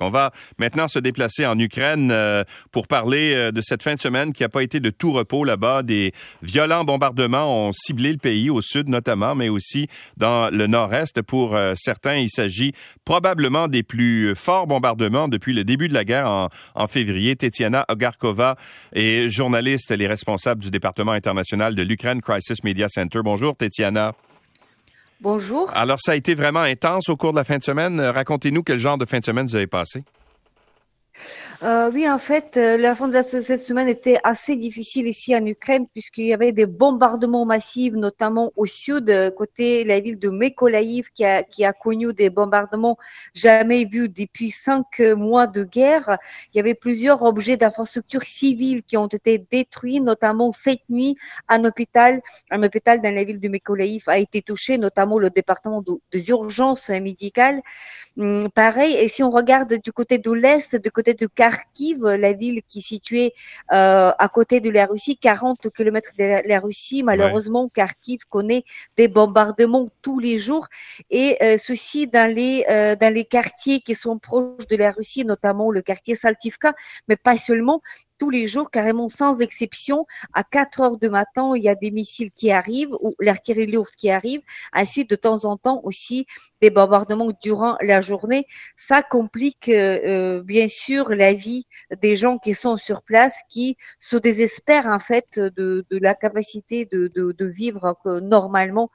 On va maintenant se déplacer en Ukraine euh, pour parler euh, de cette fin de semaine qui n'a pas été de tout repos là-bas. Des violents bombardements ont ciblé le pays, au sud notamment, mais aussi dans le nord-est. Pour euh, certains, il s'agit probablement des plus forts bombardements depuis le début de la guerre en, février. Tetiana Ogarkova est journaliste, est responsable du département international de l'Ukraine Crisis Media Center. Bonjour, Tetiana. Bonjour. Alors, ça a été vraiment intense au cours de la fin de semaine. Racontez-nous quel genre de fin de semaine vous avez passé. Euh, oui, en fait, euh, la fin de cette semaine était assez difficile ici en Ukraine puisqu'il y avait des bombardements massifs, notamment au sud, euh, côté la ville de Mekolaïv, qui a, qui a connu des bombardements jamais vus depuis cinq mois de guerre. Il y avait plusieurs objets d'infrastructure civile qui ont été détruits, notamment cette nuit, un hôpital, un hôpital dans la ville de Mekolaïv a été touché, notamment le département des urgences médicales. Hum, pareil, et si on regarde du côté de l'Est, du côté de Kharkiv, la ville qui est située euh, à côté de la Russie, 40 kilomètres de la, Russie. Malheureusement, Kharkiv connaît des bombardements tous les jours et euh, ceci dans les euh, dans les quartiers qui sont proches de la Russie, notamment le quartier Saltivka, mais pas seulement tous les jours, carrément sans exception. À 4 heures du matin, il y a des missiles qui arrivent ou l'artillerie lourde qui arrive. Ensuite, de temps en temps aussi des bombardements durant la journée. Ça complique euh, bien sûr la vie des gens qui sont sur place, qui se désespèrent en fait de, de la capacité de, de, de vivre normalement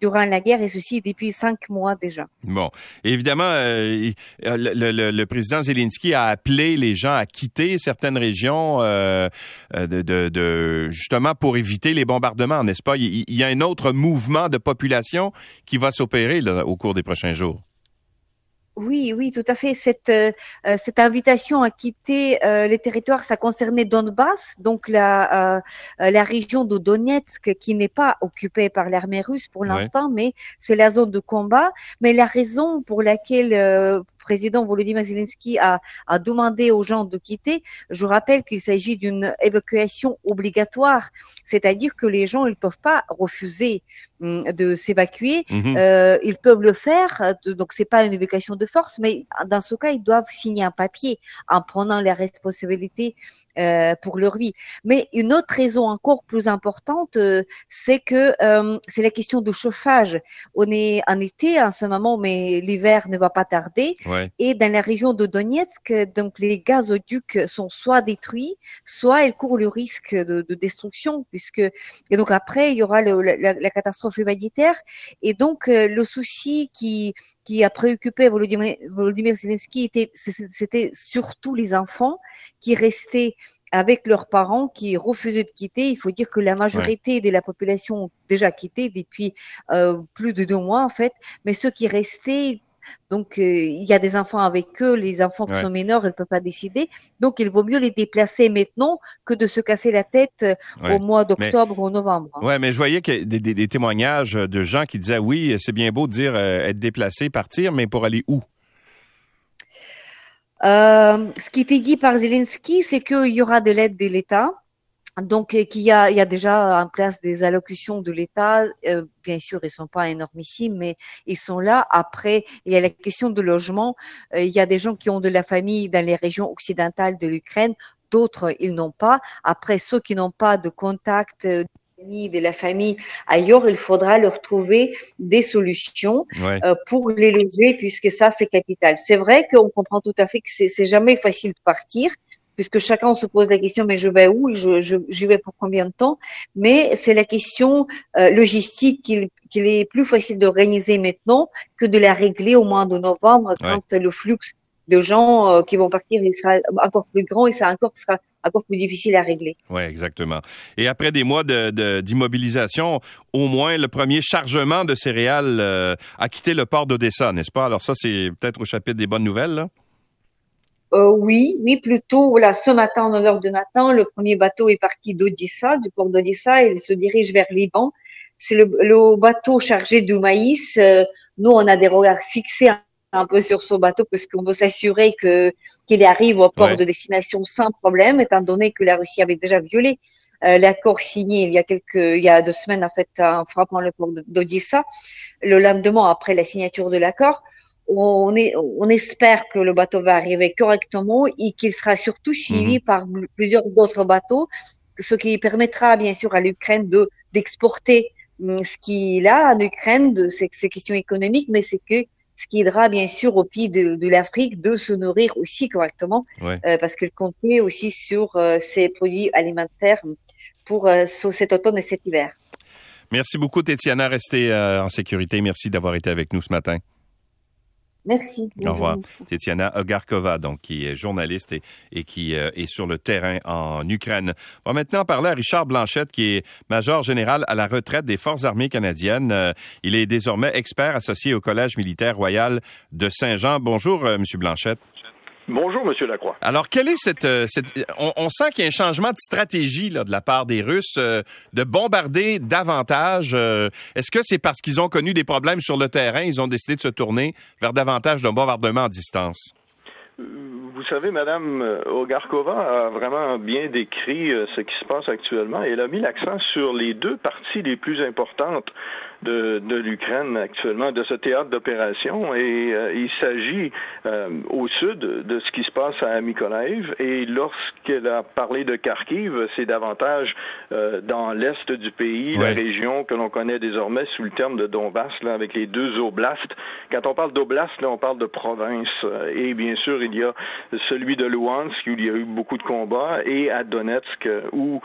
durant la guerre et ceci depuis cinq mois déjà. Bon, évidemment, euh, le, le, le, président Zelensky a appelé les gens à quitter certaines régions euh, euh de, de, de, justement pour éviter les bombardements, n'est-ce pas? Il, il, y a un autre mouvement de population qui va s'opérer au cours des prochains jours. Oui, oui, tout à fait. Cette, euh, cette invitation à quitter euh, les territoires, ça concernait Donbass, donc la, la région de Donetsk qui n'est pas occupée par l'armée russe pour l'instant, mais c'est la zone de combat. Mais la raison pour laquelle président Volodymyr Zelensky a, a demandé aux gens de quitter, je rappelle qu'il s'agit d'une évacuation obligatoire, c'est-à-dire que les gens ils peuvent pas refuser hum, de s'évacuer, mhm. euh, ils peuvent le faire, donc c'est pas une évacuation de force, mais dans ce cas ils doivent signer un papier en prenant les responsabilités euh, pour leur vie. Mais une autre raison encore plus importante, euh, c'est que euh, c'est la question du chauffage. On est en été en ce moment, mais l'hiver ne va pas tarder. Et dans la région de Donetsk, donc les gazoducs sont soit détruits, soit ils courent le risque de, de destruction, puisque et donc après il y aura le, la, la, catastrophe humanitaire. Et donc euh, le souci qui qui a préoccupé Volodymyr, Volodymyr Zelensky était c'était surtout les enfants qui restaient avec leurs parents qui refusaient de quitter. Il faut dire que la majorité de la population ont déjà quitté depuis euh, plus de deux mois en fait, mais ceux qui restaient donc, euh, il y a des enfants avec eux, les enfants qui sont mineurs, ils ne peuvent pas décider. Donc, il vaut mieux les déplacer maintenant que de se casser la tête euh, au mois d'octobre ou novembre. Hein. Oui, mais je voyais que des, des, témoignages de gens qui disaient, oui, c'est bien beau de dire euh, être déplacé, partir, mais pour aller où? ce qui était dit par Zelensky, c'est qu'il y aura de l'aide de l'État donc, euh, qu'il y a, il y a déjà en place des allocutions de l'État. Euh, bien sûr, ils sont pas énormissimes, mais ils sont là. Après, il y a la question de logement. Euh, il y a des gens qui ont de la famille dans les régions occidentales de l'Ukraine. D'autres, ils n'ont pas. Après, ceux qui n'ont pas de contact de la famille ailleurs, il faudra leur trouver des solutions pour les loger, puisque ça, c'est capital. C'est vrai qu'on comprend tout à fait que c'est jamais facile de partir, puisque chacun se pose la question, mais je vais où je, je, vais pour combien de temps? Mais c'est la question euh, logistique qu'il est plus facile d'organiser maintenant que de la régler au mois de novembre, quand le flux de gens euh, qui vont partir il sera encore plus grand et ça encore sera encore plus difficile à régler. Oui, exactement. Et après des mois d'immobilisation, de, au moins le premier chargement de céréales euh, a quitté le port d'Odessa, n'est-ce pas? Alors ça, c'est peut-être au chapitre des bonnes nouvelles, là? Euh, oui, oui, plutôt. Voilà, ce matin, 9 heures de matin, le premier bateau est parti d'Odessa, du port d'Odessa, et il se dirige vers Liban. C'est le, le, bateau chargé de maïs. Euh, nous, on a des regards fixés un peu sur ce bateau parce qu'on veut s'assurer que qu'il arrive au port de destination sans problème, étant donné que la Russie avait déjà violé euh, l'accord signé il y a quelques, il y a deux semaines en fait en frappant le port d'Odessa. Le lendemain après la signature de l'accord, on, est, on espère que le bateau va arriver correctement et qu'il sera surtout suivi mhm. par plusieurs autres bateaux, ce qui permettra bien sûr à l'Ukraine de d'exporter hum, ce qu'il a en Ukraine, c'est ces questions économiques, mais c'est que ce qui aidera bien sûr au pays de, de l'Afrique de se nourrir aussi correctement, euh, parce qu'il comptait aussi sur euh, ces produits alimentaires pour euh, cet automne et cet hiver. Merci beaucoup, Tétiana. Restez en sécurité. Merci d'avoir été avec nous ce matin. Merci. Au revoir. Tétiana Ogarkova, donc, qui est journaliste et, qui euh, est sur le terrain en Ukraine. On va maintenant parler à Richard Blanchette, qui est major général à la retraite des Forces armées canadiennes. Euh, il est désormais expert associé au Collège militaire royal de Saint-Jean. Bonjour, euh, Monsieur Blanchette. Bonjour, Monsieur Lacroix. Alors, quelle est cette... Euh, on, sent qu'il y a un changement de stratégie là, de la part des Russes euh, de bombarder davantage. Euh, est-ce que c'est parce qu'ils ont connu des problèmes sur le terrain, ils ont décidé de se tourner vers davantage de bombardements à distance? Vous savez, Madame Ogarkova a vraiment bien décrit ce qui se passe actuellement. Elle a mis l'accent sur les deux parties les plus importantes de, de l'Ukraine actuellement, de ce théâtre d'opération. Et euh, il s'agit euh, au sud de ce qui se passe à Mykolaiv. Et lorsqu'elle a parlé de Kharkiv, c'est davantage euh, dans l'est du pays, la région que l'on connaît désormais sous le terme de Donbass, là, avec les deux oblasts. Quand on parle d'oblast, là, on parle de province. Et bien sûr, il y a celui de Luhansk, où il y a eu beaucoup de combats, et à Donetsk, où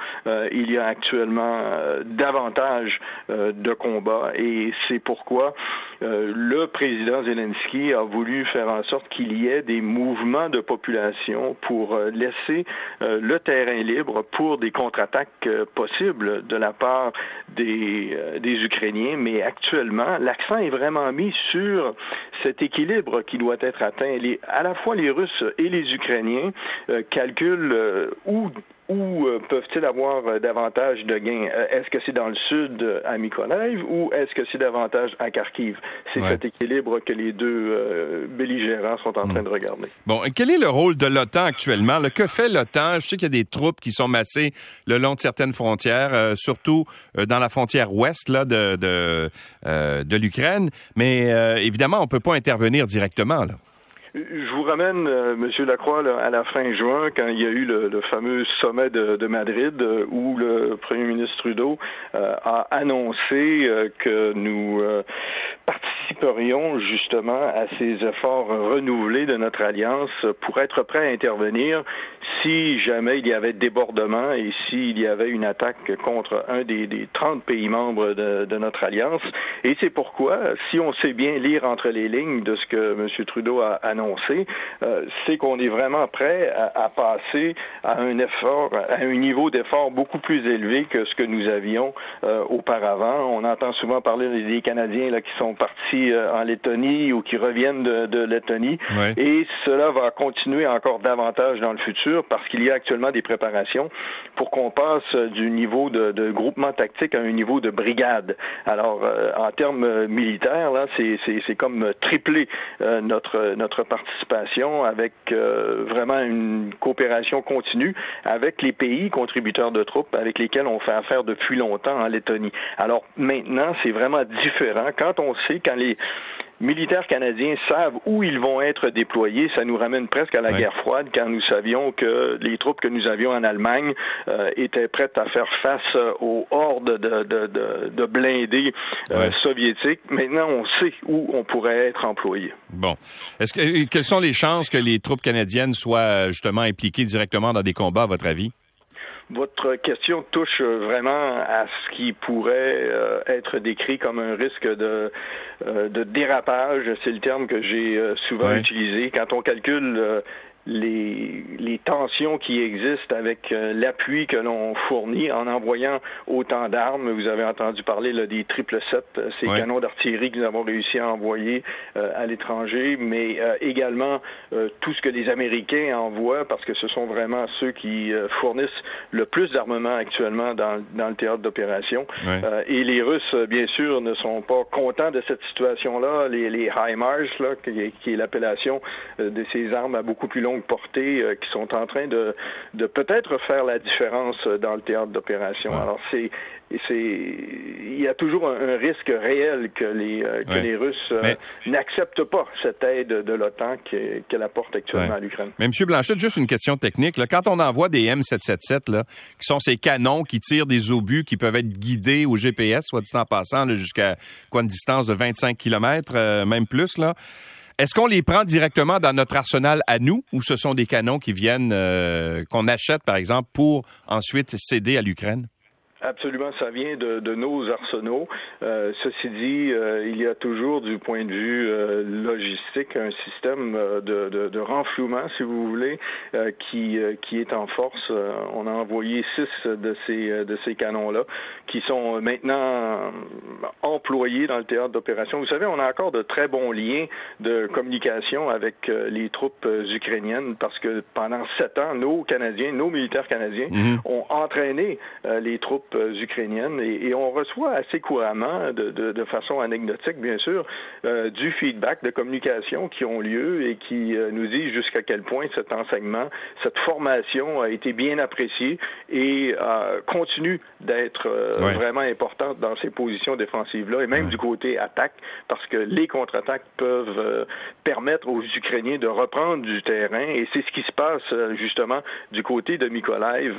il y a actuellement davantage de combats et c'est pourquoi euh, le président Zelensky a voulu faire en sorte qu'il y ait des mouvements de population pour euh, laisser euh, le terrain libre pour des contre-attaques possibles de la part des, des Ukrainiens. Mais actuellement, l'accent est vraiment mis sur cet équilibre qui doit être atteint. Les, à la fois les Russes et les Ukrainiens calculent où où euh, peuvent-ils avoir euh, davantage de gains? Euh, est-ce que c'est dans le sud à Mykolaiv ou est-ce que c'est davantage à Kharkiv? C'est cet équilibre que les deux belligérants sont en train de regarder. Bon, quel est le rôle de l'OTAN actuellement? que fait l'OTAN? Je sais qu'il y a des troupes qui sont massées le long de certaines frontières, surtout dans la frontière ouest là, de, de, de l'Ukraine, mais évidemment, on ne peut pas intervenir directement. Là. Je vous ramène, euh, Monsieur Lacroix, à la fin juin, quand il y a eu le, fameux sommet de, Madrid, euh, où le Premier ministre Trudeau euh, a annoncé que nous participerions justement à ces efforts renouvelés de notre alliance pour être prêts à intervenir si jamais il y avait débordement et s'il y avait une attaque contre un des, des 30 pays membres de, notre alliance. Et c'est pourquoi, si on sait bien lire entre les lignes de ce que M. Trudeau a annoncé, euh, c'est qu'on est vraiment prêt à, à, passer à un effort, à un niveau d'effort beaucoup plus élevé que ce que nous avions euh, auparavant. On entend souvent parler des Canadiens là, qui sont partis euh, en Lettonie ou qui reviennent de, de Lettonie. Et cela va continuer encore davantage dans le futur parce qu'il y a actuellement des préparations pour qu'on passe du niveau de, groupement tactique à un niveau de brigade. Alors, euh, en termes euh, militaires, là, c'est comme tripler euh, notre notre participation avec vraiment une coopération continue avec les pays contributeurs de troupes avec lesquels on fait affaire depuis longtemps en Lettonie. Alors maintenant, c'est vraiment différent quand on sait quand les militaires canadiens savent où ils vont être déployés. Ça nous ramène presque à la guerre froide quand nous savions que les troupes que nous avions en Allemagne euh, étaient prêtes à faire face euh, aux hordes de, de, de, blindés euh, soviétiques. Maintenant, on sait où on pourrait être employé. Bon. Est-ce que quelles sont les chances que les troupes canadiennes soient justement impliquées directement dans des combats, à votre avis? Votre question touche vraiment à ce qui pourrait être décrit comme un risque de euh, de dérapage, c'est le terme que j'ai euh, souvent utilisé. Quand on calcule euh, les, les tensions qui existent avec euh, l'appui que l'on fournit en envoyant autant d'armes. Vous avez entendu parler là, des triple sept, euh, ces canons d'artillerie que nous avons réussi à envoyer euh, à l'étranger, mais également tout ce que les Américains envoient, parce que ce sont vraiment ceux qui fournissent le plus d'armement actuellement dans, dans, le théâtre d'opération. et les Russes, bien sûr, ne sont pas contents de cette situation-là. Les, les HIMARS, là, qui est, qui est l'appellation de ces armes à beaucoup plus long longue portée qui sont en train de, de peut-être faire la différence dans le théâtre d'opération. Alors c'est c'est il y a toujours un, risque réel que les que les Russes n'acceptent pas cette aide de l'OTAN qu'elle apporte actuellement à l'Ukraine. Mais M. Blanchette, juste une question technique. Là. Quand on envoie des M777, là, qui sont ces canons qui tirent des obus qui peuvent être guidés au GPS, soit dit en passant, jusqu'à quoi une distance de 25 km, euh, même plus, là. Est-ce qu'on les prend directement dans notre arsenal à nous ou ce sont des canons qui viennent, euh, qu'on achète, par exemple, pour ensuite céder à l'Ukraine? Absolument, ça vient de, de nos arsenaux. Euh, ceci dit, euh, il y a toujours du point de vue euh, logistique un système de, de, de, renflouement, si vous voulez, qui, qui est en force. on a envoyé six de ces, de ces canons-là qui sont maintenant employés dans le théâtre d'opération. Vous savez, on a encore de très bons liens de communication avec les troupes ukrainiennes parce que pendant sept ans, nos Canadiens, nos militaires canadiens mm-hmm. ont entraîné les troupes euh, ukrainiennes et, on reçoit assez couramment, de, de, de façon anecdotique bien sûr, euh, du feedback de communication qui ont lieu et qui euh, nous dit jusqu'à quel point cet enseignement, cette formation a été bien appréciée et continue d'être vraiment importante dans ces positions défensives-là et même du côté attaque parce que les contre-attaques peuvent permettre aux Ukrainiens de reprendre du terrain et c'est ce qui se passe justement du côté de Mykolaiv,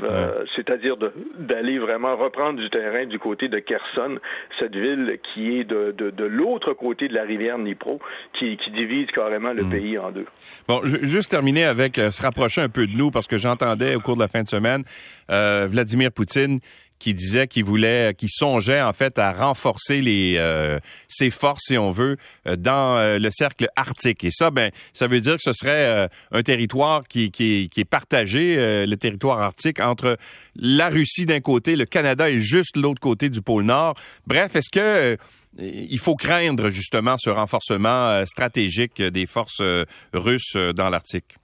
c'est-à-dire d'aller vraiment reprendre du terrain du côté de Kherson, cette ville qui est de, de, de l'autre côté de la rivière Dnipro, qui, qui divise carrément le hmm. pays en deux. Bon, juste terminer avec euh, se rapprocher un peu de nous, parce que j'entendais au cours de la fin de semaine euh, Vladimir Poutine qui disait qu'il voulait, qui songeait en fait à renforcer les euh, ses forces, si on veut, euh, dans euh, le cercle arctique. Et ça, ben, ça veut dire que ce serait un territoire qui est partagé, le territoire arctique, entre la Russie d'un côté, le Canada et juste l'autre côté du pôle Nord. Bref, est-ce que il faut craindre justement ce renforcement stratégique des forces russes dans l'Arctique?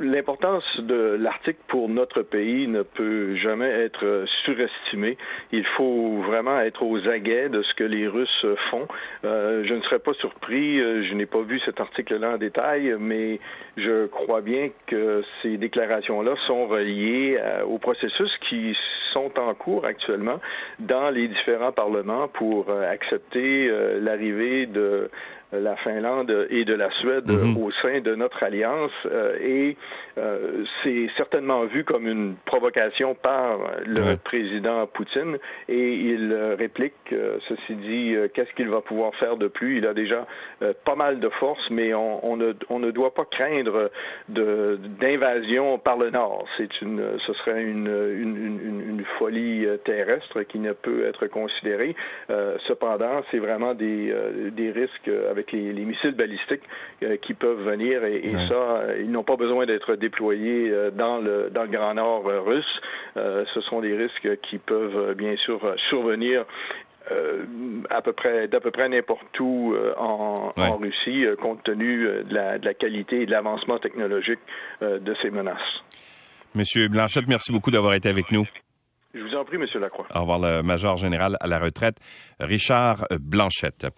L'importance de l'Arctique pour notre pays ne peut jamais être surestimée. Il faut vraiment être aux aguets de ce que les Russes font. Euh, je ne serais pas surpris, euh, je n'ai pas vu cet article-là en détail, mais je crois bien que ces déclarations-là sont reliées euh, au processus qui sont en cours actuellement dans les différents parlements pour accepter l'arrivée de la Finlande et de la Suède mhm. au sein de notre alliance euh, et euh, c'est certainement vu comme une provocation par le président Poutine et il réplique, euh, ceci dit, qu'est-ce qu'il va pouvoir faire de plus? Il a déjà pas mal de force, mais on, on, ne, on ne doit pas craindre d'invasion par le Nord. C'est une, ce serait une, une, une, une, folie terrestre qui ne peut être considérée. cependant, c'est vraiment des, des risques avec les, missiles balistiques euh, qui peuvent venir et, ça, euh, ils n'ont pas besoin d'être déployés euh, dans le dans le Grand Nord russe. ce sont des risques qui peuvent bien sûr survenir à peu près d'à peu près n'importe où en, en, Russie, compte tenu de la, de la, qualité et de l'avancement technologique de ces menaces. Monsieur Blanchette, merci beaucoup d'avoir été avec nous. Je vous en prie, Monsieur Lacroix. Au revoir, le major général à la retraite, Richard Blanchette.